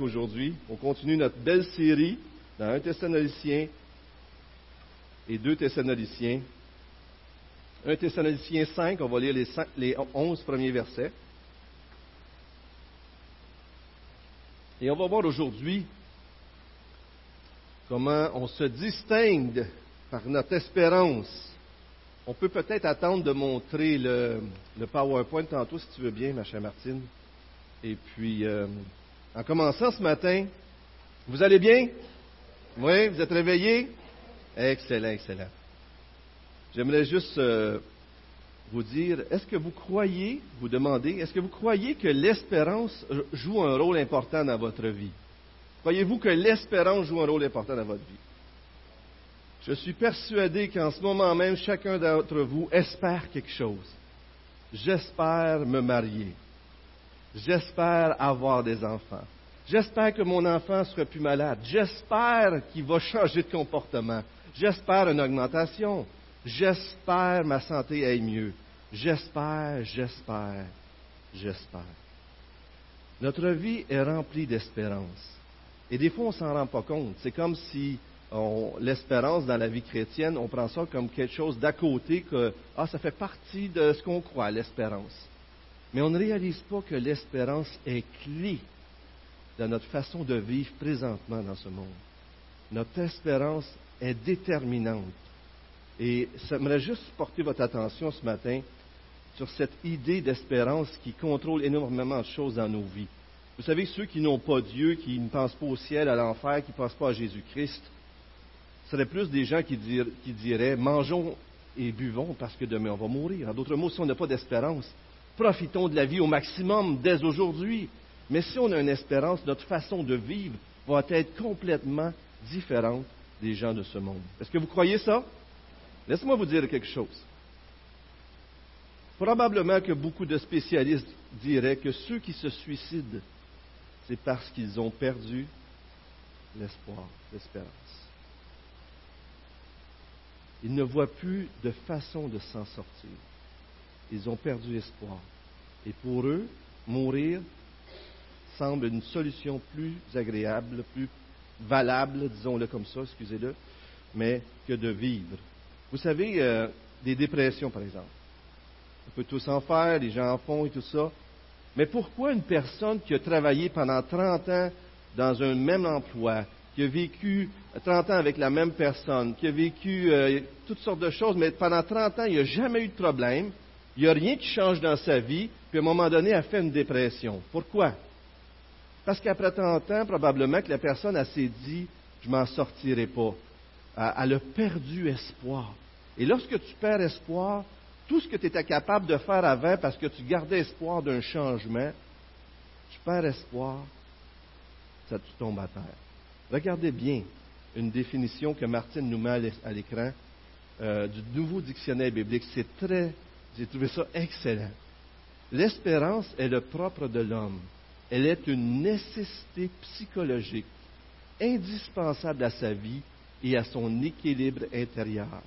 Aujourd'hui, on continue notre belle série dans un Thessalonicien et deux Thessaloniciens. Un Thessalonicien 5, on va lire les, cinq- les 11 premiers versets. Et on va voir aujourd'hui comment on se distingue par notre espérance. On peut peut-être attendre de montrer le, le PowerPoint tantôt, si tu veux bien, ma chère Martine. Et puis, euh, en commençant ce matin, vous allez bien? Oui, vous êtes réveillés? Excellent, excellent. J'aimerais juste euh, vous dire, est-ce que vous croyez, vous demandez, est-ce que vous croyez que l'espérance joue un rôle important dans votre vie? Croyez-vous que l'espérance joue un rôle important dans votre vie? Je suis persuadé qu'en ce moment même, chacun d'entre vous espère quelque chose. J'espère me marier. J'espère avoir des enfants. J'espère que mon enfant sera plus malade. J'espère qu'il va changer de comportement. J'espère une augmentation. J'espère ma santé aille mieux. J'espère, j'espère, j'espère. Notre vie est remplie d'espérance. Et des fois, on ne s'en rend pas compte. C'est comme si l'espérance dans la vie chrétienne, on prend ça comme quelque chose d'à côté, que ah, ça fait partie de ce qu'on croit, l'espérance. Mais on ne réalise pas que l'espérance est clé dans notre façon de vivre présentement dans ce monde. Notre espérance est déterminante. Et j'aimerais juste porter votre attention ce matin sur cette idée d'espérance qui contrôle énormément de choses dans nos vies. Vous savez, ceux qui n'ont pas Dieu, qui ne pensent pas au ciel, à l'enfer, qui ne pensent pas à Jésus-Christ, ce seraient plus des gens qui, qui diraient mangeons et buvons parce que demain on va mourir. En d'autres mots, si on n'a pas d'espérance, profitons de la vie au maximum dès aujourd'hui. Mais si on a une espérance, notre façon de vivre va être complètement différente des gens de ce monde. Est-ce que vous croyez ça? Laissez-moi vous dire quelque chose. Probablement que beaucoup de spécialistes diraient que ceux qui se suicident, c'est parce qu'ils ont perdu l'espoir, l'espérance. Ils ne voient plus de façon de s'en sortir. Ils ont perdu espoir. Et pour eux, mourir semble une solution plus agréable, plus valable, disons-le comme ça, excusez-le, mais que de vivre. Vous savez, euh, des dépressions, par exemple. On peut tous en faire, les gens en font et tout ça. Mais pourquoi une personne qui a travaillé pendant 30 ans dans un même emploi, qui a vécu 30 ans avec la même personne, qui a vécu euh, toutes sortes de choses, mais pendant 30 ans, il n'y a jamais eu de problème, il n'y a rien qui change dans sa vie, puis à un moment donné, elle fait une dépression. Pourquoi? Parce qu'après 30 ans, probablement que la personne, s'est dit, je m'en sortirai pas. Elle a perdu espoir. Et lorsque tu perds espoir, tout ce que tu étais capable de faire avant parce que tu gardais espoir d'un changement, tu perds espoir, ça tu tombes à terre. Regardez bien une définition que Martine nous met à l'écran euh, du nouveau dictionnaire biblique. C'est très, j'ai trouvé ça excellent. L'espérance est le propre de l'homme. Elle est une nécessité psychologique indispensable à sa vie et à son équilibre intérieur.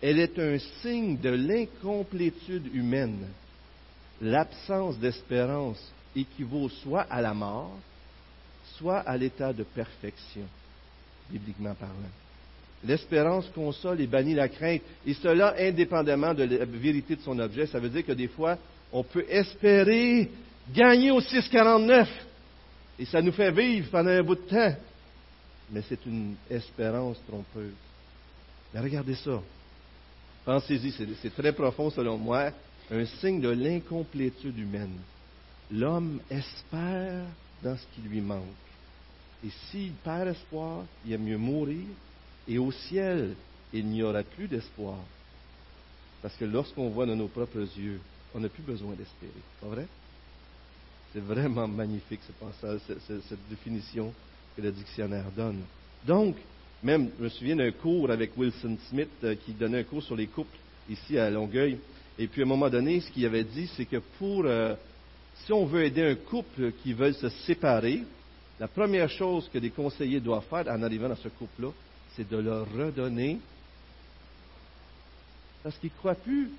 Elle est un signe de l'incomplétude humaine. L'absence d'espérance équivaut soit à la mort, soit à l'état de perfection, bibliquement parlant. L'espérance console et bannit la crainte, et cela indépendamment de la vérité de son objet. Ça veut dire que des fois, on peut espérer gagner au 649, et ça nous fait vivre pendant un bout de temps. Mais c'est une espérance trompeuse. Mais regardez ça. Pensez-y, c'est très profond selon moi, un signe de l'incomplétude humaine. L'homme espère dans ce qui lui manque. Et s'il perd espoir, il aime mieux mourir. Et au ciel, il n'y aura plus d'espoir. Parce que lorsqu'on voit de nos propres yeux, on n'a plus besoin d'espérer. Pas vrai? C'est vraiment magnifique ce passage, ce- ce- cette définition que le dictionnaire donne. Donc, même, je me souviens d'un cours avec Wilson Smith euh, qui donnait un cours sur les couples ici à Longueuil. Et puis, à un moment donné, ce qu'il avait dit, c'est que pour, euh, si on veut aider un couple qui veut se séparer, la première chose que des conseillers doivent faire en arrivant dans ce couple-là, c'est de leur redonner, parce qu'ils ne croient plus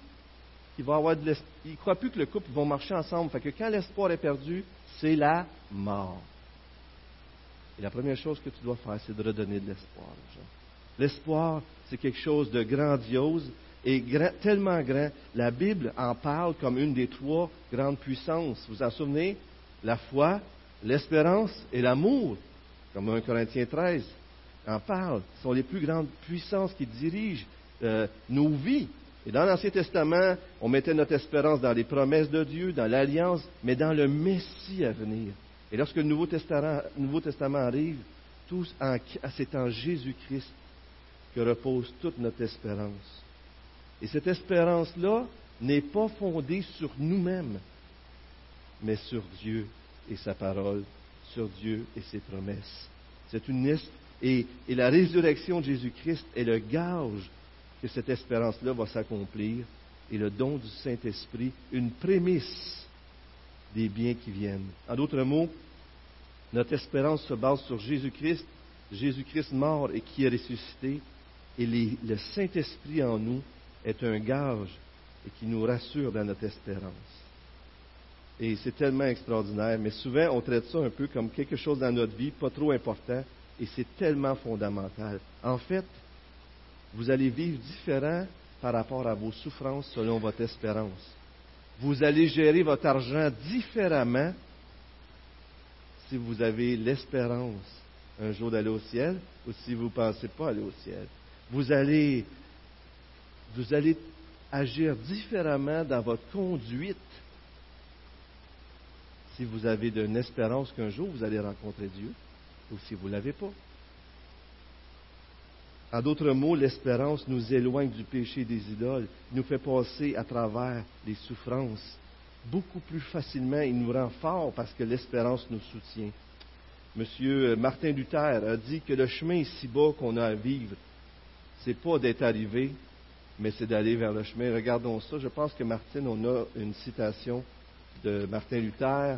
qu'il va avoir de Ils croient plus que le couple va marcher ensemble. Fait que quand l'espoir est perdu, c'est la mort. Et la première chose que tu dois faire, c'est de redonner de l'espoir L'espoir, c'est quelque chose de grandiose et tellement grand. La Bible en parle comme une des trois grandes puissances. Vous vous en souvenez? La foi, l'espérance et l'amour, comme 1 Corinthiens 13 en parle. Sont les plus grandes puissances qui dirigent euh, nos vies. Et dans l'Ancien Testament, on mettait notre espérance dans les promesses de Dieu, dans l'Alliance, mais dans le Messie à venir. Et lorsque le Nouveau Testament, arrive, c'est en Jésus-Christ que repose toute notre espérance. Et cette espérance-là n'est pas fondée sur nous-mêmes, mais sur Dieu et sa parole, sur Dieu et ses promesses. C'est une et, la résurrection de Jésus-Christ est le gage que cette espérance-là va s'accomplir et le don du Saint-Esprit, une prémisse des biens qui viennent. En d'autres mots, notre espérance se base sur Jésus-Christ, Jésus-Christ mort et qui est ressuscité, et le Saint-Esprit en nous est un gage et qui nous rassure dans notre espérance. Et c'est tellement extraordinaire, mais souvent on traite ça un peu comme quelque chose dans notre vie, pas trop important, et c'est tellement fondamental. En fait, vous allez vivre différent par rapport à vos souffrances selon votre espérance. Vous allez gérer votre argent différemment si vous avez l'espérance un jour d'aller au ciel ou si vous ne pensez pas aller au ciel. Vous allez, vous allez agir différemment dans votre conduite si vous avez une espérance qu'un jour vous allez rencontrer Dieu si vous ne l'avez pas. En d'autres mots, l'espérance nous éloigne du péché des idoles, nous fait passer à travers les souffrances beaucoup plus facilement et nous rend forts parce que l'espérance nous soutient. Monsieur Martin Luther a dit que le chemin ici-bas qu'on a à vivre, c'est pas d'être arrivé, mais c'est d'aller vers le chemin. Regardons ça. Je pense que Martin, on a une citation de Martin Luther.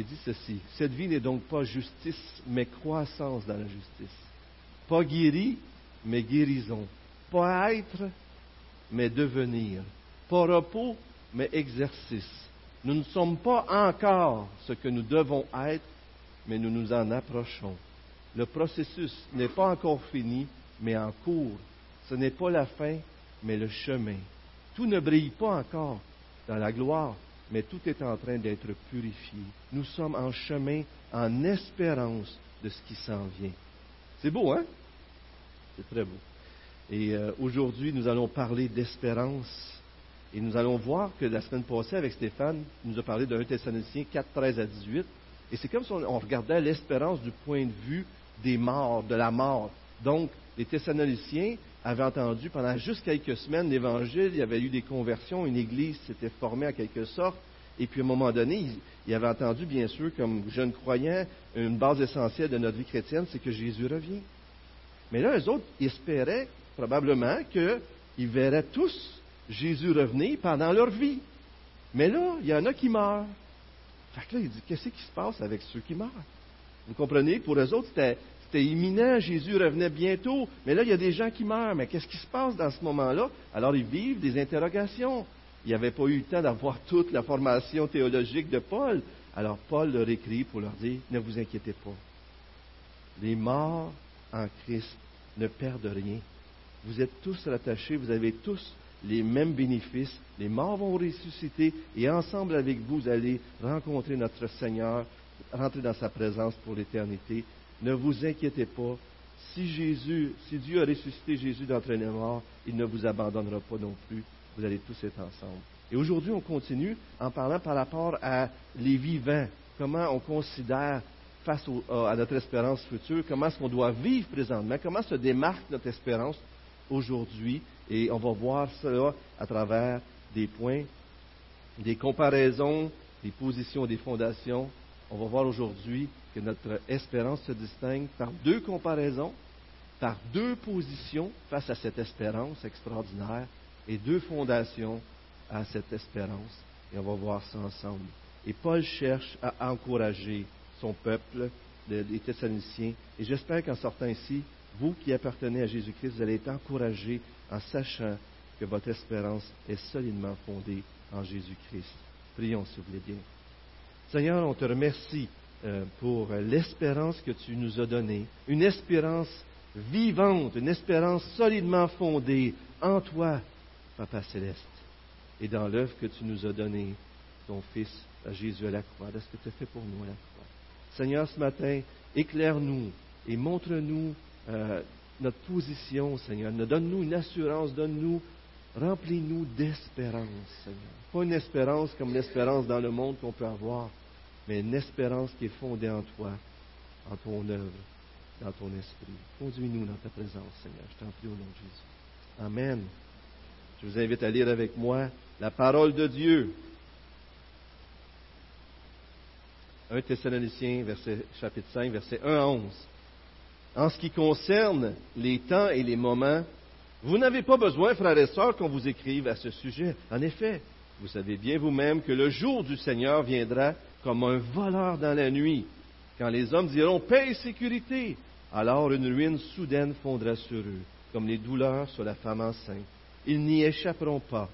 Il dit ceci Cette vie n'est donc pas justice, mais croissance dans la justice. Pas guéri, mais guérison. Pas être, mais devenir. Pas repos, mais exercice. Nous ne sommes pas encore ce que nous devons être, mais nous nous en approchons. Le processus n'est pas encore fini, mais en cours. Ce n'est pas la fin, mais le chemin. Tout ne brille pas encore dans la gloire, mais tout est en train d'être purifié. Nous sommes en chemin, en espérance de ce qui s'en vient. C'est beau, hein? C'est très beau. Et euh, aujourd'hui, nous allons parler d'espérance. Et nous allons voir que la semaine passée, avec Stéphane, il nous a parlé d'un Thessaloniciens 4, 13 à 18. Et c'est comme si on, regardait l'espérance du point de vue des morts, de la mort. Donc, les Thessaloniciens avaient entendu pendant juste quelques semaines l'Évangile, il y avait eu des conversions, une église s'était formée en quelque sorte, et puis à un moment donné, ils, avaient entendu, bien sûr, comme jeunes croyants, une base essentielle de notre vie chrétienne, c'est que Jésus revient. Mais là, eux autres espéraient probablement qu'ils verraient tous Jésus revenir pendant leur vie. Mais là, il y en a qui meurent. Fait que là, il dit, qu'est-ce qui se passe avec ceux qui meurent? Vous comprenez? Pour eux autres, c'était, imminent, Jésus revenait bientôt. Mais là, il y a des gens qui meurent. Mais qu'est-ce qui se passe dans ce moment-là? Alors, ils vivent des interrogations. Il avait pas eu le temps d'avoir toute la formation théologique de Paul. Alors, Paul leur écrit pour leur dire, ne vous inquiétez pas. Les morts en Christ ne perdent rien. Vous êtes tous rattachés, vous avez tous les mêmes bénéfices. Les morts vont ressusciter et ensemble avec vous, vous allez rencontrer notre Seigneur, rentrer dans sa présence pour l'éternité. Ne vous inquiétez pas. Si Jésus, si Dieu a ressuscité Jésus d'entre les morts, il ne vous abandonnera pas non plus. Vous allez tous être ensemble. Et aujourd'hui, on continue en parlant par rapport à les vivants. Comment on considère face à notre espérance future, comment est-ce qu'on doit vivre présentement, comment se démarque notre espérance aujourd'hui? Et on va voir cela à travers des points, des comparaisons, des positions, des fondations. On va voir aujourd'hui que notre espérance se distingue par deux comparaisons, par deux positions face à cette espérance extraordinaire et deux fondations à cette espérance. Et on va voir ça ensemble. Et Paul cherche à encourager son peuple, les Thessaloniciens. Et j'espère qu'en sortant ici, vous qui appartenez à Jésus-Christ, vous allez être encouragés en sachant que votre espérance est solidement fondée en Jésus-Christ. Prions, s'il vous plaît bien. Seigneur, on te remercie pour l'espérance que tu nous as donnée, une espérance vivante, une espérance solidement fondée en toi, Papa céleste, et dans l'œuvre que tu nous as donnée, ton Fils, Jésus à la croix, de ce que tu as fait pour nous à la croix? Seigneur, ce matin, éclaire-nous et montre-nous euh, notre position, Seigneur. Donne-nous une assurance, donne-nous, remplis-nous d'espérance, Seigneur. Pas une espérance comme l'espérance dans le monde qu'on peut avoir, mais une espérance qui est fondée en toi, en ton œuvre, dans ton esprit. Conduis-nous dans ta présence, Seigneur. Je t'en prie au nom de Jésus. Amen. Je vous invite à lire avec moi la parole de Dieu. 1 Thessaloniciens, chapitre 5, verset 1 à 11. En ce qui concerne les temps et les moments, vous n'avez pas besoin, frères et sœurs, qu'on vous écrive à ce sujet. En effet, vous savez bien vous-même que le jour du Seigneur viendra comme un voleur dans la nuit, quand les hommes diront paix et sécurité. Alors une ruine soudaine fondra sur eux, comme les douleurs sur la femme enceinte. Ils n'y échapperont pas.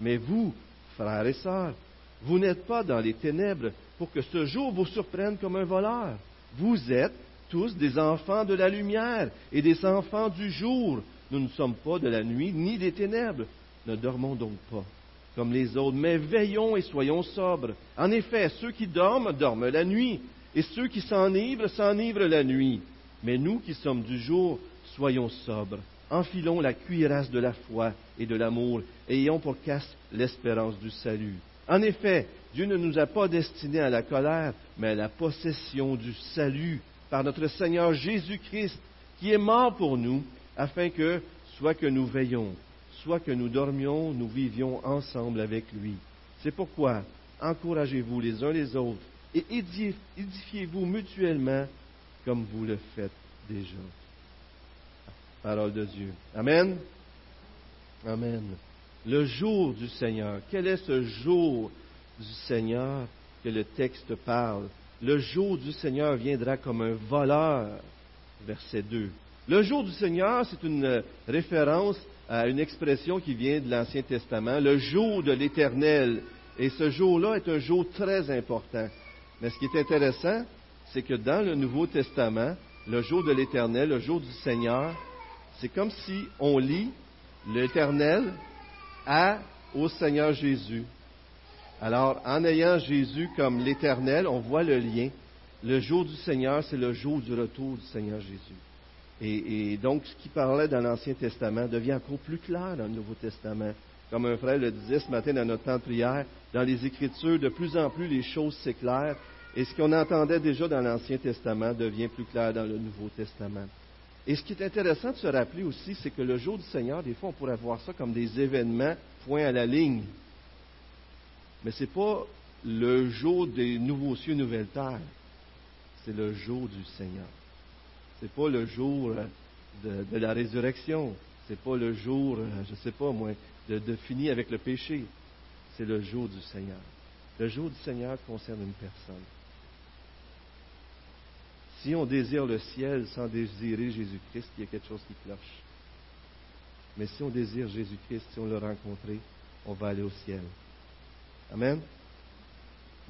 Mais vous, frères et sœurs, vous n'êtes pas dans les ténèbres pour que ce jour vous surprenne comme un voleur. Vous êtes tous des enfants de la lumière et des enfants du jour. Nous ne sommes pas de la nuit ni des ténèbres. Ne dormons donc pas comme les autres, mais veillons et soyons sobres. En effet, ceux qui dorment dorment la nuit, et ceux qui s'enivrent s'enivrent la nuit. Mais nous qui sommes du jour, soyons sobres. Enfilons la cuirasse de la foi et de l'amour, ayons pour casse l'espérance du salut. En effet, Dieu ne nous a pas destinés à la colère, mais à la possession du salut par notre Seigneur Jésus-Christ, qui est mort pour nous, afin que, soit que nous veillons, soit que nous dormions, nous vivions ensemble avec lui. C'est pourquoi encouragez-vous les uns les autres et édifiez-vous mutuellement comme vous le faites déjà. Parole de Dieu. Amen. Amen. Le jour du Seigneur. Quel est ce jour du Seigneur que le texte parle? Le jour du Seigneur viendra comme un voleur. Verset 2. Le jour du Seigneur, c'est une référence à une expression qui vient de l'Ancien Testament, le jour de l'Éternel. Et ce jour-là est un jour très important. Mais ce qui est intéressant, c'est que dans le Nouveau Testament, le jour de l'Éternel, le jour du Seigneur, c'est comme si on lit l'Éternel à au Seigneur Jésus. Alors, en ayant Jésus comme l'Éternel, on voit le lien. Le jour du Seigneur, c'est le jour du retour du Seigneur Jésus. Et, donc, ce qui parlait dans l'Ancien Testament devient encore plus clair dans le Nouveau Testament. Comme un frère le disait ce matin dans notre temps de prière, dans les Écritures, de plus en plus les choses s'éclairent. Et ce qu'on entendait déjà dans l'Ancien Testament devient plus clair dans le Nouveau Testament. Et ce qui est intéressant de se rappeler aussi, c'est que le jour du Seigneur, des fois, on pourrait voir ça comme des événements point à la ligne. Mais ce n'est pas le jour des nouveaux cieux, nouvelles terres. C'est le jour du Seigneur. Ce n'est pas le jour euh, de, la résurrection. Ce n'est pas le jour, euh, je ne sais pas moi, de, de finir avec le péché. C'est le jour du Seigneur. Le jour du Seigneur concerne une personne. Si on désire le ciel sans désirer Jésus-Christ, il y a quelque chose qui cloche. Mais si on désire Jésus-Christ, si on l'a rencontré, on va aller au ciel. Amen.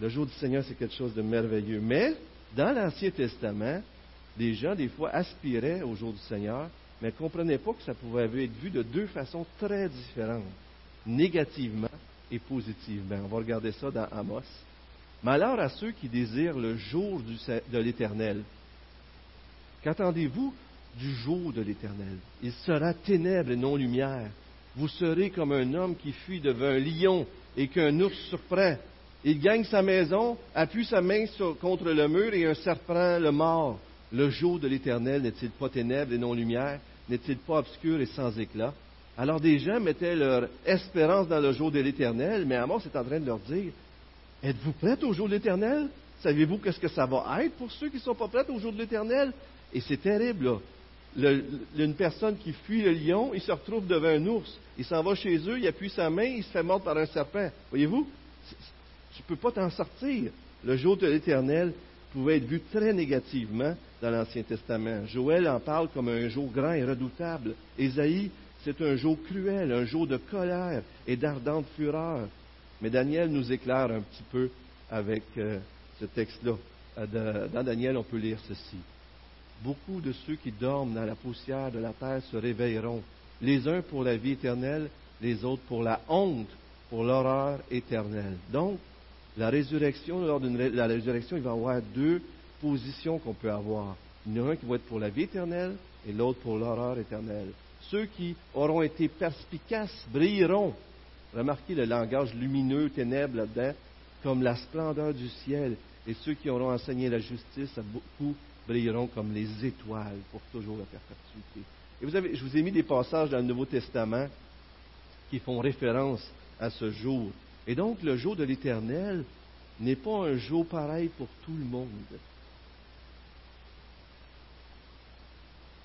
Le jour du Seigneur, c'est quelque chose de merveilleux. Mais, dans l'Ancien Testament, les gens, des fois, aspiraient au jour du Seigneur, mais ne comprenaient pas que ça pouvait être vu de deux façons très différentes, négativement et positivement. On va regarder ça dans Amos. Malheur à ceux qui désirent le jour de l'Éternel. Qu'attendez-vous du jour de l'Éternel? Il sera ténèbres et non lumière. Vous serez comme un homme qui fuit devant un lion et qu'un ours surprend. Il gagne sa maison, appuie sa main contre le mur et un serpent le mord. Le jour de l'Éternel n'est-il pas ténèbres et non lumière? N'est-il pas obscur et sans éclat? Alors des gens mettaient leur espérance dans le jour de l'Éternel, mais Amos est en train de leur dire Êtes-vous prêts au jour de l'Éternel? Savez-vous qu'est-ce que ça va être pour ceux qui ne sont pas prêts au jour de l'Éternel? Et c'est terrible, là. une personne qui fuit le lion, il se retrouve devant un ours. Il s'en va chez eux, il appuie sa main, il se fait mordre par un serpent. Voyez-vous? Tu ne peux pas t'en sortir. Le jour de l'Éternel pouvait être vu très négativement dans l'Ancien Testament. Joël en parle comme un jour grand et redoutable. Ésaïe, c'est un jour cruel, un jour de colère et d'ardente fureur. Mais Daniel nous éclaire un petit peu avec euh, ce texte-là. euh, dans Daniel, on peut lire ceci. Beaucoup de ceux qui dorment dans la poussière de la terre se réveilleront, les uns pour la vie éternelle, les autres pour la honte, pour l'horreur éternelle. Donc, la résurrection, lors de la résurrection, il va y avoir deux positions qu'on peut avoir. Il y en a un qui va être pour la vie éternelle et l'autre pour l'horreur éternelle. Ceux qui auront été perspicaces brilleront. Remarquez le langage lumineux, ténèbres là-dedans, comme la splendeur du ciel. Et ceux qui auront enseigné la justice à beaucoup brilleront comme les étoiles pour toujours la perpétuité. Et vous avez, je vous ai mis des passages dans le Nouveau Testament qui font référence à ce jour. Et donc, le jour de l'éternel n'est pas un jour pareil pour tout le monde.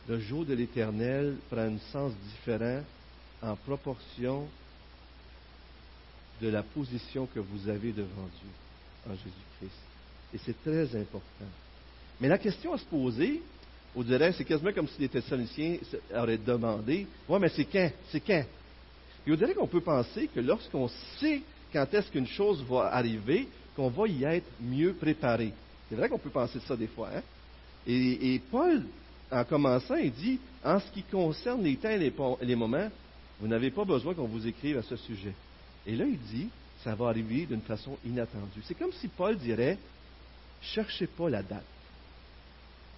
Le jour de l'éternel prend un sens différent en proportion de la position que vous avez devant Dieu en Jésus-Christ. Et c'est très important. Mais la question à se poser, on dirait, c'est quasiment comme si les Thessaloniciens auraient demandé Ouais, mais c'est quand? C'est quand Et on dirait qu'on peut penser que lorsqu'on sait quand est-ce qu'une chose va arriver, qu'on va y être mieux préparé. C'est vrai qu'on peut penser ça des fois. Hein? Et, Paul, en commençant, il dit En ce qui concerne les temps et les moments, vous n'avez pas besoin qu'on vous écrive à ce sujet. Et là, il dit Ça va arriver d'une façon inattendue. C'est comme si Paul dirait Cherchez pas la date.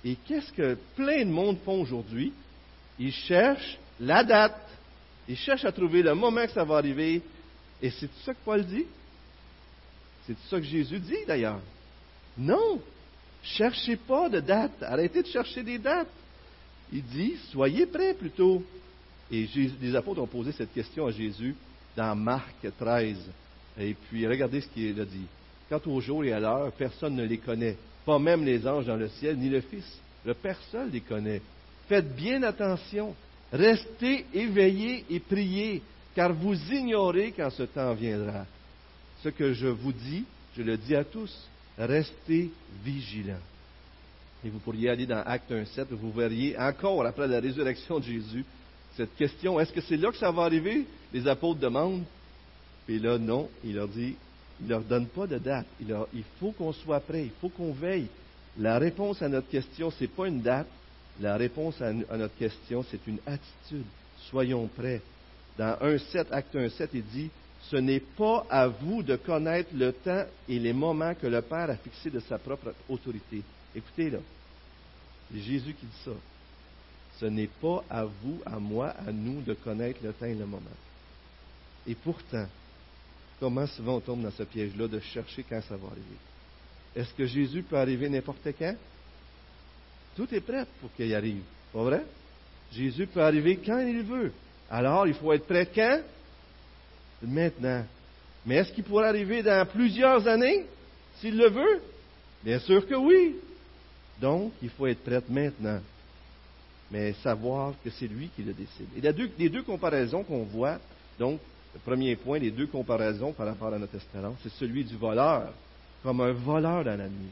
Et qu'est-ce que plein de monde font aujourd'hui? Ils cherchent la date. Ils cherchent à trouver le moment que ça va arriver. Et c'est ça que Paul dit? C'est ça que Jésus dit d'ailleurs. Non! Cherchez pas de date. Arrêtez de chercher des dates. Il dit, soyez prêts plutôt. Et les apôtres ont posé cette question à Jésus dans Marc 13. Et puis, regardez ce qu'il a dit. Quant au jour et à l'heure, personne ne les connaît, pas même les anges dans le ciel, ni le Fils. Le Père les connaît. Faites bien attention. Restez éveillés et priez, car vous ignorez quand ce temps viendra. Ce que je vous dis, je le dis à tous, restez vigilants. Et vous pourriez aller dans Acte 1.7, vous verriez encore après la résurrection de Jésus, cette question, est-ce que c'est là que ça va arriver? Les apôtres demandent. Et là, non, il leur dit, il ne leur donne pas de date. Il, il faut qu'on soit prêt, il faut qu'on veille. La réponse à notre question, ce n'est pas une date. La réponse à, notre question, c'est une attitude. Soyons prêts. Dans 1.7, acte 1.7, il dit, ce n'est pas à vous de connaître le temps et les moments que le Père a fixés de sa propre autorité. Écoutez là, c'est Jésus qui dit ça. Ce n'est pas à vous, à moi, à nous de connaître le temps et le moment. Et pourtant, Comment souvent on tombe dans ce piège-là de chercher quand ça va arriver? Est-ce que Jésus peut arriver n'importe quand? Tout est prêt pour qu'il arrive. Pas vrai? Jésus peut arriver quand il veut. Alors, il faut être prêt quand? Maintenant. Mais est-ce qu'il pourrait arriver dans plusieurs années, s'il le veut? Bien sûr que oui. Donc, il faut être prêt maintenant. Mais savoir que c'est lui qui le décide. Et les deux comparaisons qu'on voit, donc, le premier point, les deux comparaisons par rapport à notre espérance, c'est celui du voleur, comme un voleur dans la nuit.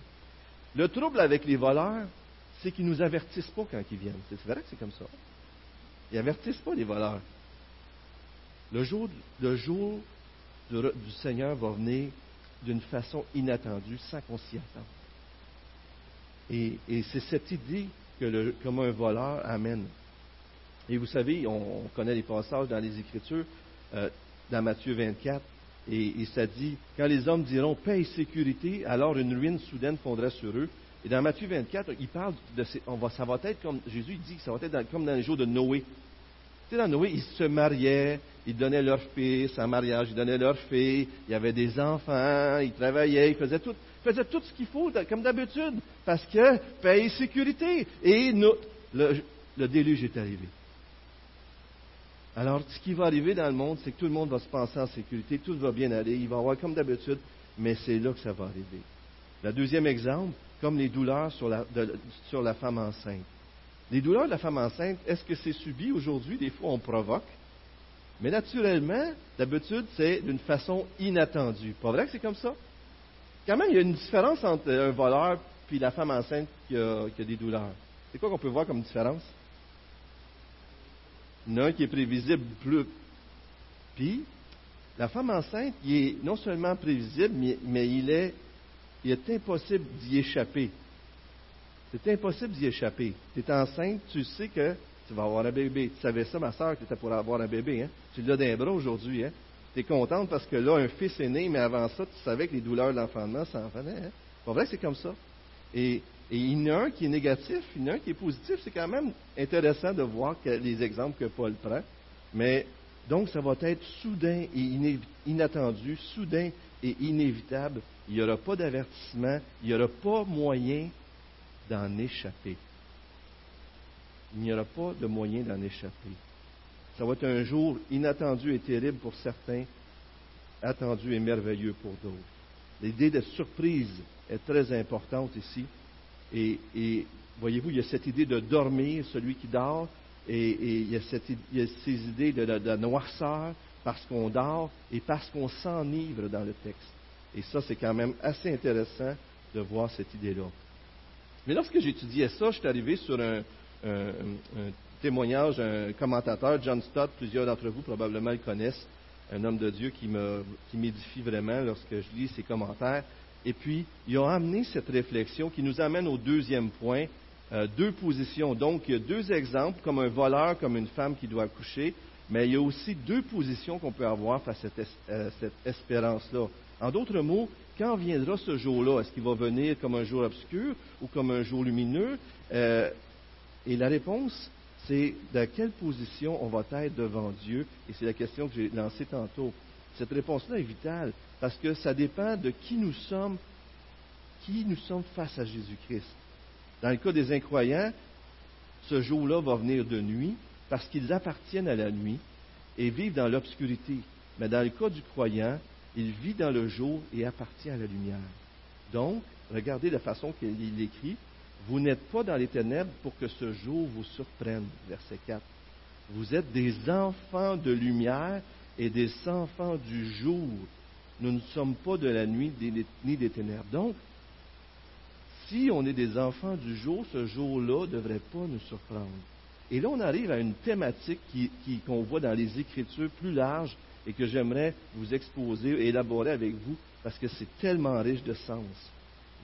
Le trouble avec les voleurs, c'est qu'ils ne nous avertissent pas quand ils viennent. C'est vrai que c'est comme ça. Ils n'avertissent pas les voleurs. Le jour, du, Seigneur va venir d'une façon inattendue, sans qu'on s'y attende. Et, c'est cette idée que le, comme un voleur amène. Et vous savez, on, connaît les passages dans les Écritures. Euh, dans Matthieu 24. Et, ça dit, quand les hommes diront paix et sécurité, alors une ruine soudaine fondra sur eux. Et dans Matthieu 24, il parle de on va, ça va être comme Jésus dit ça va être comme dans les jours de Noé. Tu sais, dans Noé, ils se mariaient, ils donnaient leur fils en mariage, ils donnaient leur fille, il y avait des enfants, ils travaillaient, ils faisaient tout, faisaient tout ce qu'il faut, comme d'habitude, parce que et sécurité. Et le, le déluge est arrivé. Alors, ce qui va arriver dans le monde, c'est que tout le monde va se penser en sécurité, tout va bien aller, il va y avoir comme d'habitude, mais c'est là que ça va arriver. Le deuxième exemple, comme les douleurs sur la, sur la femme enceinte. Les douleurs de la femme enceinte, est-ce que c'est subi aujourd'hui? Des fois, on provoque. Mais naturellement, d'habitude, c'est d'une façon inattendue. Pas vrai que c'est comme ça? Quand même, il y a une différence entre un voleur et la femme enceinte qui a, qui a des douleurs. C'est quoi qu'on peut voir comme différence? Il y en a un qui est prévisible plus. Puis, la femme enceinte, il est non seulement prévisible, mais, il est il est impossible d'y échapper. C'est impossible d'y échapper. Tu es enceinte, tu sais que tu vas avoir un bébé. Tu savais ça, ma soeur, que tu étais pour avoir un bébé. Hein? Tu l'as d'un bras aujourd'hui. Hein? Tu es contente parce que là, un fils est né, mais avant ça, tu savais que les douleurs de l'enfantement s'en venaient. Hein? Pas vrai que c'est comme ça. Et, il y en a un qui est négatif, il y en a un qui est positif. C'est quand même intéressant de voir les exemples que Paul prend. Mais donc, ça va être soudain et inattendu, soudain et inévitable. Il n'y aura pas d'avertissement, il n'y aura pas moyen d'en échapper. Il n'y aura pas de moyen d'en échapper. Ça va être un jour inattendu et terrible pour certains, attendu et merveilleux pour d'autres. L'idée de surprise est très importante ici. Et, voyez-vous, il y a cette idée de dormir, celui qui dort, et, il, y a ces idées de, de noirceur parce qu'on dort et parce qu'on s'enivre dans le texte. Et ça, c'est quand même assez intéressant de voir cette idée-là. Mais lorsque j'étudiais ça, je suis arrivé sur un, témoignage, un commentateur, John Stott, plusieurs d'entre vous probablement le connaissent, un homme de Dieu qui m'édifie vraiment lorsque je lis ses commentaires. Et puis, il a amené cette réflexion qui nous amène au deuxième point, euh, deux positions. Donc, il y a deux exemples, comme un voleur, comme une femme qui doit accoucher, mais il y a aussi deux positions qu'on peut avoir face à cette, euh, espérance-là. En d'autres mots, quand viendra ce jour-là? Est-ce qu'il va venir comme un jour obscur ou comme un jour lumineux? Euh, Et la réponse, c'est dans quelle position on va être devant Dieu? Et c'est la question que j'ai lancée tantôt. Cette réponse-là est vitale parce que ça dépend de qui nous sommes, qui nous sommes face à Jésus-Christ. Dans le cas des incroyants, ce jour-là va venir de nuit parce qu'ils appartiennent à la nuit et vivent dans l'obscurité. Mais dans le cas du croyant, il vit dans le jour et appartient à la lumière. Donc, regardez la façon qu'il écrit. Vous n'êtes pas dans les ténèbres pour que ce jour vous surprenne. Verset 4. Vous êtes des enfants de lumière et des enfants du jour. Nous ne sommes pas de la nuit ni des ténèbres. Donc, si on est des enfants du jour, ce jour-là ne devrait pas nous surprendre. Et là, on arrive à une thématique qu'on voit dans les Écritures plus large et que j'aimerais vous exposer et élaborer avec vous parce que c'est tellement riche de sens.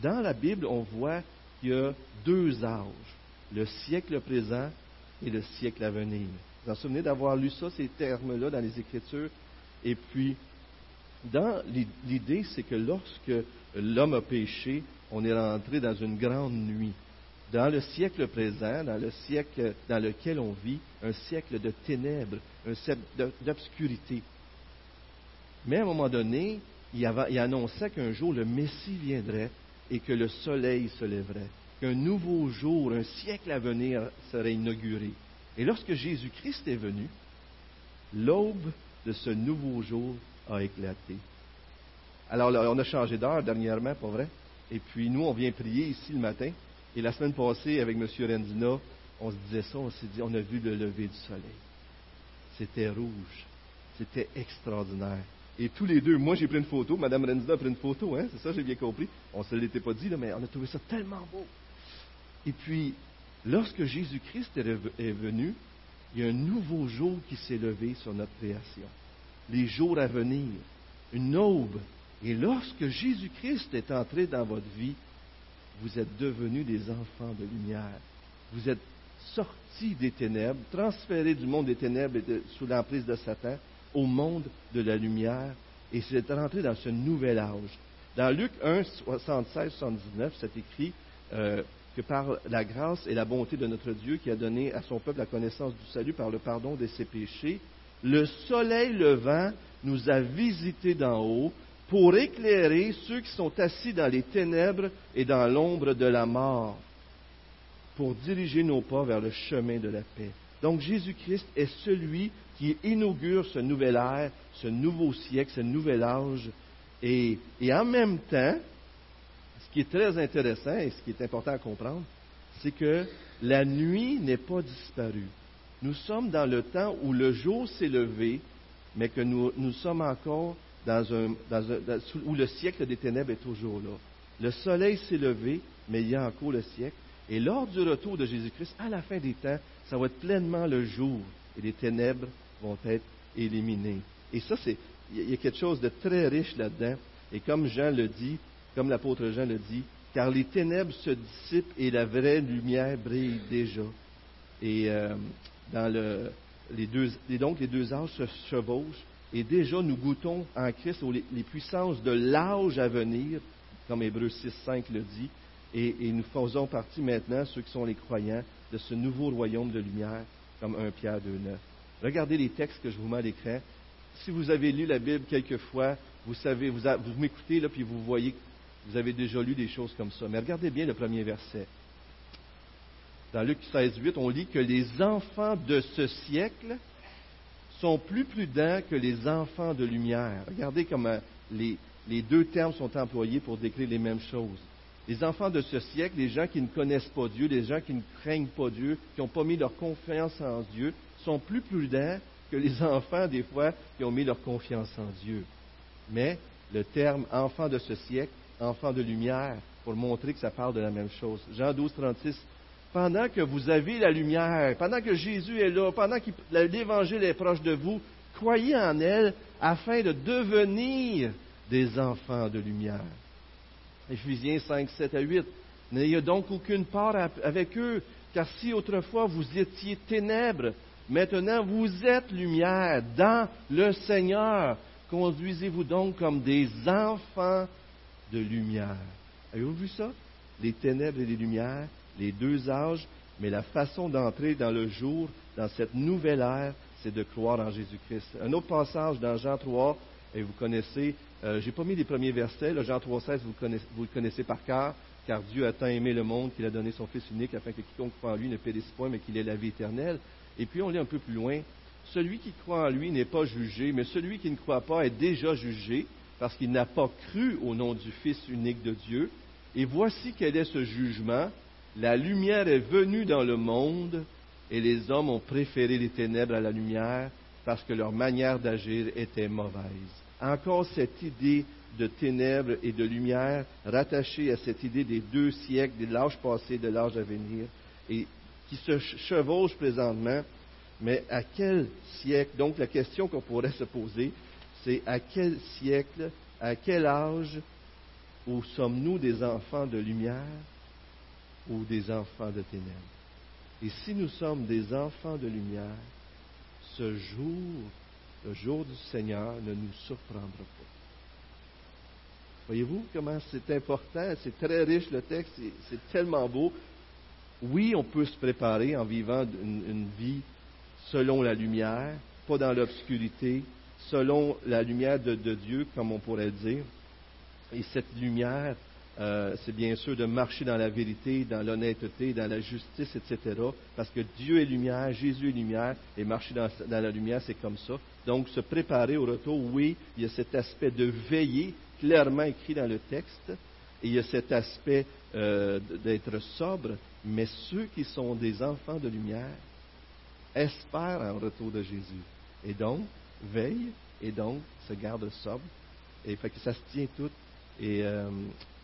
Dans la Bible, on voit qu'il y a deux âges, le siècle présent et le siècle à venir. Vous vous en souvenez d'avoir lu ça, ces termes-là dans les Écritures? Et puis, l'idée, c'est que lorsque l'homme a péché, on est rentré dans une grande nuit. Dans le siècle présent, dans le siècle dans lequel on vit, un siècle de ténèbres, un siècle d'obscurité. Mais à un moment donné, il, annonçait qu'un jour le Messie viendrait et que le soleil se lèverait, qu'un nouveau jour, un siècle à venir serait inauguré. Et lorsque Jésus-Christ est venu, l'aube de ce nouveau jour a éclaté. Alors, on a changé d'heure dernièrement, pas vrai? Et puis, nous, on vient prier ici le matin. Et la semaine passée, avec M. Rendina, on se disait ça, on s'est dit, on a vu le lever du soleil. C'était rouge. C'était extraordinaire. Et tous les deux, moi j'ai pris une photo, Mme Rendina a pris une photo, hein, c'est ça, j'ai bien compris. On ne se l'était pas dit, mais on a trouvé ça tellement beau. Et puis, lorsque Jésus-Christ est venu, il y a un nouveau jour qui s'est levé sur notre création. Les jours à venir, une aube. Et lorsque Jésus-Christ est entré dans votre vie, vous êtes devenus des enfants de lumière. Vous êtes sortis des ténèbres, transférés du monde des ténèbres sous l'emprise de Satan au monde de la lumière et c'est rentré dans ce nouvel âge. Dans Luc 1, 76, 79, c'est écrit euh, que par la grâce et la bonté de notre Dieu qui a donné à son peuple la connaissance du salut par le pardon de ses péchés, le soleil levant nous a visités d'en haut pour éclairer ceux qui sont assis dans les ténèbres et dans l'ombre de la mort, pour diriger nos pas vers le chemin de la paix. Donc Jésus-Christ est celui qui inaugure ce nouvel ère, ce nouveau siècle, ce nouvel âge. Et, en même temps, ce qui est très intéressant et ce qui est important à comprendre, c'est que la nuit n'est pas disparue. Nous sommes dans le temps où le jour s'est levé, mais que nous, sommes encore dans un, où le siècle des ténèbres est toujours là. Le soleil s'est levé, mais il y a encore le siècle. Et lors du retour de Jésus-Christ, à la fin des temps, ça va être pleinement le jour et les ténèbres vont être éliminés. Et ça, c'est, il y a quelque chose de très riche là-dedans. Et comme Jean le dit, comme l'apôtre Jean le dit, car les ténèbres se dissipent et la vraie lumière brille déjà. Et euh, dans le, les deux, et donc les deux âges se chevauchent, et déjà nous goûtons en Christ les, puissances de l'âge à venir, comme Hébreu 6, 5 le dit, et, nous faisons partie maintenant, ceux qui sont les croyants, de ce nouveau royaume de lumière, comme un Pierre 2, 9. Regardez les textes que je vous mets à l'écran. Si vous avez lu la Bible quelquefois, vous savez, vous, vous m'écoutez là, puis vous voyez, vous avez déjà lu des choses comme ça. Mais regardez bien le premier verset. Dans Luc 16, 8, on lit que les enfants de ce siècle sont plus prudents que les enfants de lumière. Regardez comment les, deux termes sont employés pour décrire les mêmes choses. Les enfants de ce siècle, les gens qui ne connaissent pas Dieu, les gens qui ne craignent pas Dieu, qui n'ont pas mis leur confiance en Dieu, sont plus prudents que les enfants, des fois, qui ont mis leur confiance en Dieu. Mais le terme enfant de ce siècle, enfant de lumière, pour montrer que ça parle de la même chose. Jean 12, 36. Pendant que vous avez la lumière, pendant que Jésus est là, pendant que l'Évangile est proche de vous, croyez en elle afin de devenir des enfants de lumière. Éphésiens 5, 7 à 8. N'ayez donc aucune part avec eux, car si autrefois vous étiez ténèbres, maintenant vous êtes lumière dans le Seigneur. Conduisez-vous donc comme des enfants de lumière. Avez-vous vu ça? Les ténèbres et les lumières, les deux âges, mais la façon d'entrer dans le jour, dans cette nouvelle ère, c'est de croire en Jésus-Christ. Un autre passage dans Jean 3, et vous connaissez, euh, j'ai pas mis les premiers versets, Jean 3,16, vous, vous le connaissez par cœur, car Dieu a tant aimé le monde qu'il a donné son Fils unique afin que quiconque croit en lui ne périsse point, mais qu'il ait la vie éternelle. Et puis on lit un peu plus loin, celui qui croit en lui n'est pas jugé, mais celui qui ne croit pas est déjà jugé, parce qu'il n'a pas cru au nom du Fils unique de Dieu. Et voici quel est ce jugement. La lumière est venue dans le monde, et les hommes ont préféré les ténèbres à la lumière, parce que leur manière d'agir était mauvaise encore cette idée de ténèbres et de lumière rattachée à cette idée des deux siècles, de l'âge passé et de l'âge à venir, et qui se chevauche présentement. Mais à quel siècle Donc la question qu'on pourrait se poser, c'est à quel siècle, à quel âge, où sommes-nous des enfants de lumière? Ou des enfants de ténèbres Et si nous sommes des enfants de lumière, ce jour le jour du Seigneur ne nous surprendra pas. Voyez-vous comment c'est important, c'est très riche le texte, c'est tellement beau. Oui, on peut se préparer en vivant une, vie selon la lumière, pas dans l'obscurité, selon la lumière de, de, Dieu, comme on pourrait dire. Et cette lumière, euh, c'est bien sûr de marcher dans la vérité, dans l'honnêteté, dans la justice, etc. Parce que Dieu est lumière, Jésus est lumière, et marcher dans, la lumière, c'est comme ça. Donc, se préparer au retour, oui, il y a cet aspect de veiller, clairement écrit dans le texte, et il y a cet aspect euh, d'être sobre, mais ceux qui sont des enfants de lumière espèrent un retour de Jésus. Et donc, veillent, et donc, se gardent sobre. Et fait que ça se tient tout. Et euh,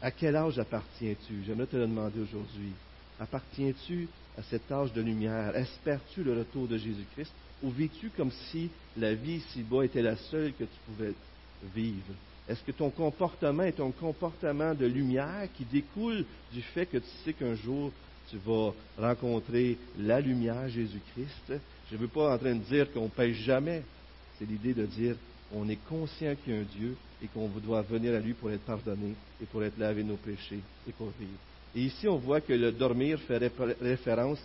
à quel âge appartiens-tu? J'aimerais te le demander aujourd'hui. Appartiens-tu à cet âge de lumière? Espères-tu le retour de Jésus-Christ? Ou vis-tu comme si la vie ici-bas était la seule que tu pouvais vivre? Est-ce que ton comportement est un comportement de lumière qui découle du fait que tu sais qu'un jour tu vas rencontrer la lumière, Jésus-Christ? Je ne veux pas en train de dire qu'on ne pêche jamais. C'est l'idée de dire on est conscient qu'il y a un Dieu et qu'on doit venir à lui pour être pardonné et pour être lavé nos péchés et pour vivre. Et ici, on voit que le dormir fait référence,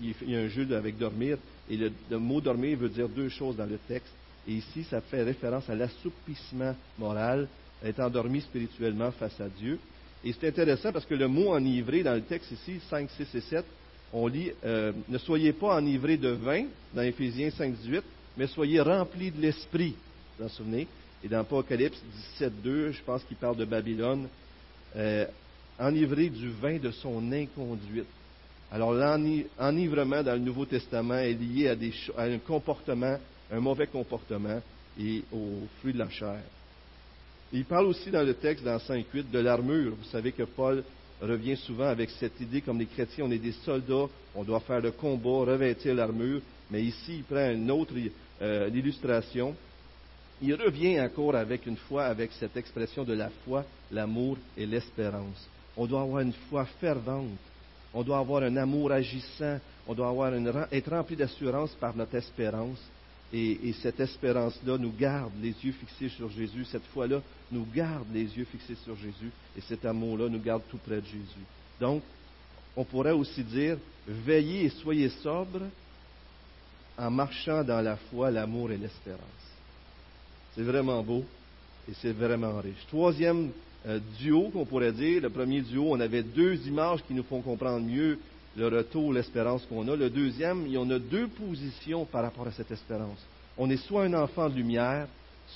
il y a un jeu avec dormir, et le, mot dormir veut dire deux choses dans le texte. Et ici, ça fait référence à l'assoupissement moral, être endormi spirituellement face à Dieu. Et c'est intéressant parce que le mot enivré dans le texte ici, 5, 6 et 7, on lit euh, Ne soyez pas enivrés de vin, dans Éphésiens 5, 18, mais soyez remplis de l'esprit. Vous vous en souvenez? Et dans Apocalypse 17.2, je pense qu'il parle de Babylone, euh, enivré du vin de son inconduite. Alors l'enivrement dans le Nouveau Testament est lié à, un comportement, un mauvais comportement et au fruit de la chair. Il parle aussi dans le texte, dans 5.8, de l'armure. Vous savez que Paul revient souvent avec cette idée, comme les chrétiens, on est des soldats, on doit faire le combat, revêtir l'armure. Mais ici, il prend une autre euh, illustration il revient encore avec une foi, avec cette expression de la foi, l'amour et l'espérance. On doit avoir une foi fervente. On doit avoir un amour agissant. On doit avoir être rempli d'assurance par notre espérance. Et, cette espérance-là nous garde les yeux fixés sur Jésus. Cette foi-là nous garde les yeux fixés sur Jésus. Et cet amour-là nous garde tout près de Jésus. Donc, on pourrait aussi dire, veillez et soyez sobres en marchant dans la foi, l'amour et l'espérance. C'est vraiment beau et c'est vraiment riche. Troisième euh, duo qu'on pourrait dire, le premier duo, on avait deux images qui nous font comprendre mieux le retour, l'espérance qu'on a. Le deuxième, il y a deux positions par rapport à cette espérance. On est soit un enfant de lumière,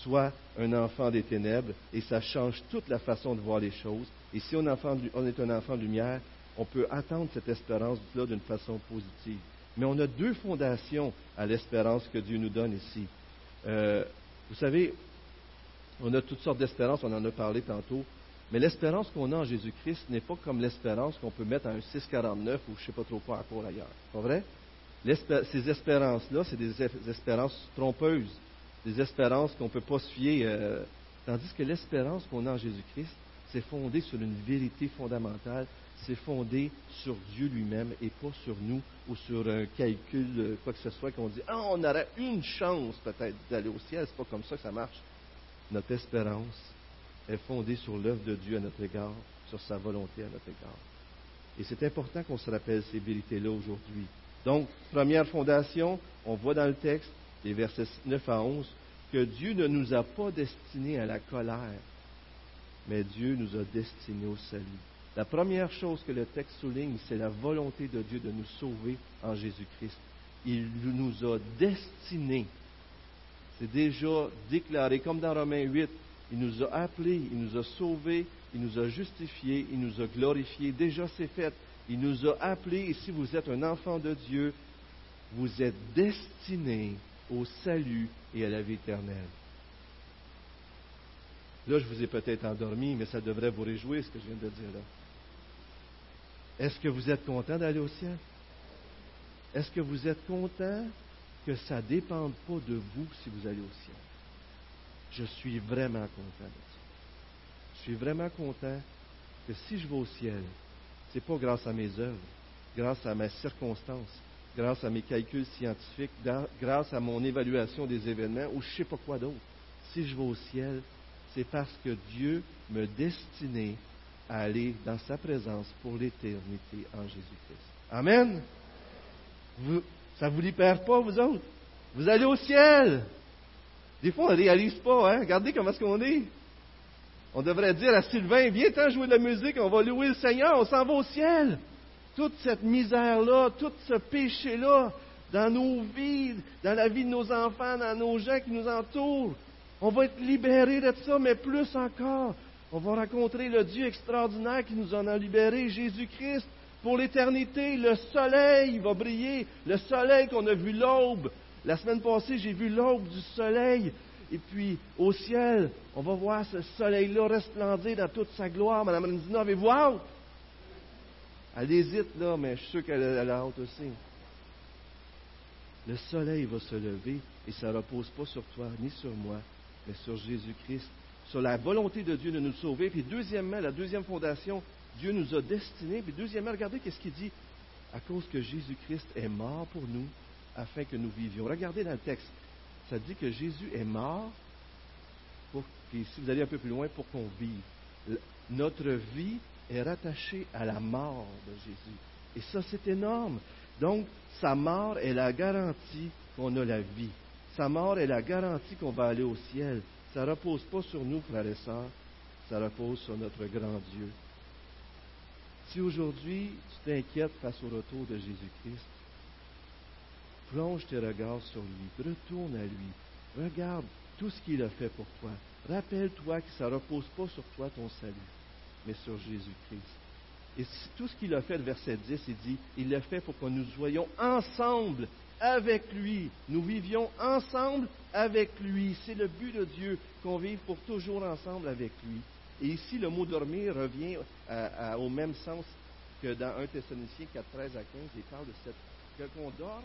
soit un enfant des ténèbres, et ça change toute la façon de voir les choses. Et si on, est un enfant de lumière, on peut attendre cette espérance-là d'une façon positive. Mais on a deux fondations à l'espérance que Dieu nous donne ici. Euh, vous savez, on a toutes sortes d'espérances, on en a parlé tantôt. Mais l'espérance qu'on a en Jésus-Christ n'est pas comme l'espérance qu'on peut mettre à un 649 ou je ne sais pas trop quoi encore ailleurs. Pas vrai? Ces espérances-là, c'est des espérances trompeuses, des espérances qu'on ne peut pas se fier. Euh, tandis que l'espérance qu'on a en Jésus-Christ, c'est fondé sur une vérité fondamentale, c'est fondé sur Dieu lui-même et pas sur nous ou sur un calcul, euh, quoi que ce soit, qu'on dit, ah, on aurait une chance peut-être d'aller au ciel. C'est pas comme ça que ça marche. Notre espérance, est fondée sur l'œuvre de Dieu à notre égard, sur sa volonté à notre égard. Et c'est important qu'on se rappelle ces vérités-là aujourd'hui. Donc, première fondation, on voit dans le texte, les versets 9 à 11, que Dieu ne nous a pas destinés à la colère, mais Dieu nous a destinés au salut. La première chose que le texte souligne, c'est la volonté de Dieu de nous sauver en Jésus-Christ. Il nous a destinés. C'est déjà déclaré, comme dans Romains 8, il nous a appelés, il nous a sauvés, il nous a justifiés, il nous a glorifiés. Déjà c'est fait. Il nous a appelés et si vous êtes un enfant de Dieu, vous êtes destiné au salut et à la vie éternelle. Là, je vous ai peut-être endormi, mais ça devrait vous réjouir ce que je viens de dire là. Est-ce que vous êtes content d'aller au ciel? Est-ce que vous êtes content que ça ne dépende pas de vous si vous allez au ciel? je suis vraiment content de ça. Je suis vraiment content que si je vais au ciel, ce n'est pas grâce à mes œuvres, grâce à mes circonstances, grâce à mes calculs scientifiques, grâce à mon évaluation des événements ou je ne sais pas quoi d'autre. Si je vais au ciel, c'est parce que Dieu me destinait à aller dans sa présence pour l'éternité en Jésus-Christ. Amen. ça ne vous libère pas, vous autres? Vous allez au ciel. Des fois, on ne réalise pas, hein? Regardez comment est-ce qu'on est. On devrait dire à Sylvain, viens t'en jouer de la musique, on va louer le Seigneur, on s'en va au ciel. Toute cette misère-là, tout ce péché-là, dans nos vies, dans la vie de nos enfants, dans nos gens qui nous entourent, on va être libérés de ça, mais plus encore, on va rencontrer le Dieu extraordinaire qui nous en a libérés, Jésus-Christ. Pour l'éternité, le soleil va briller, le soleil qu'on a vu l'aube, la semaine passée, j'ai vu l'aube du soleil. Et puis, au ciel, on va voir ce soleil-là resplendir dans toute sa gloire. Madame Rendina, avez-vous? Elle hésite, là, mais je suis sûr qu'elle a hâte aussi. Le soleil va se lever et ça ne repose pas sur toi ni sur moi, mais sur Jésus-Christ, sur la volonté de Dieu de nous sauver. Puis deuxièmement, la deuxième fondation, Dieu nous a destinés. Puis deuxièmement, regardez qu'est-ce qu'il dit. À cause que Jésus-Christ est mort pour nous, afin que nous vivions. Regardez dans le texte, ça dit que Jésus est mort, pour, puis si vous allez un peu plus loin, pour qu'on vive. Notre vie est rattachée à la mort de Jésus. Et ça, c'est énorme. Donc, sa mort est la garantie qu'on a la vie. Sa mort est la garantie qu'on va aller au ciel. Ça ne repose pas sur nous, frères et sœurs, ça repose sur notre grand Dieu. Si aujourd'hui tu t'inquiètes face au retour de Jésus-Christ, Plonge tes regards sur lui. Retourne à lui. Regarde tout ce qu'il a fait pour toi. Rappelle-toi que ça ne repose pas sur toi ton salut, mais sur Jésus-Christ. Et tout ce qu'il a fait, le verset 10, il dit, il l'a fait pour que nous soyons ensemble avec lui. Nous vivions ensemble avec lui. C'est le but de Dieu, qu'on vive pour toujours ensemble avec lui. Et ici, le mot dormir revient au même sens que dans 1 Thessaloniciens 4, 13 à 15. Il parle de cette, que qu'on dorme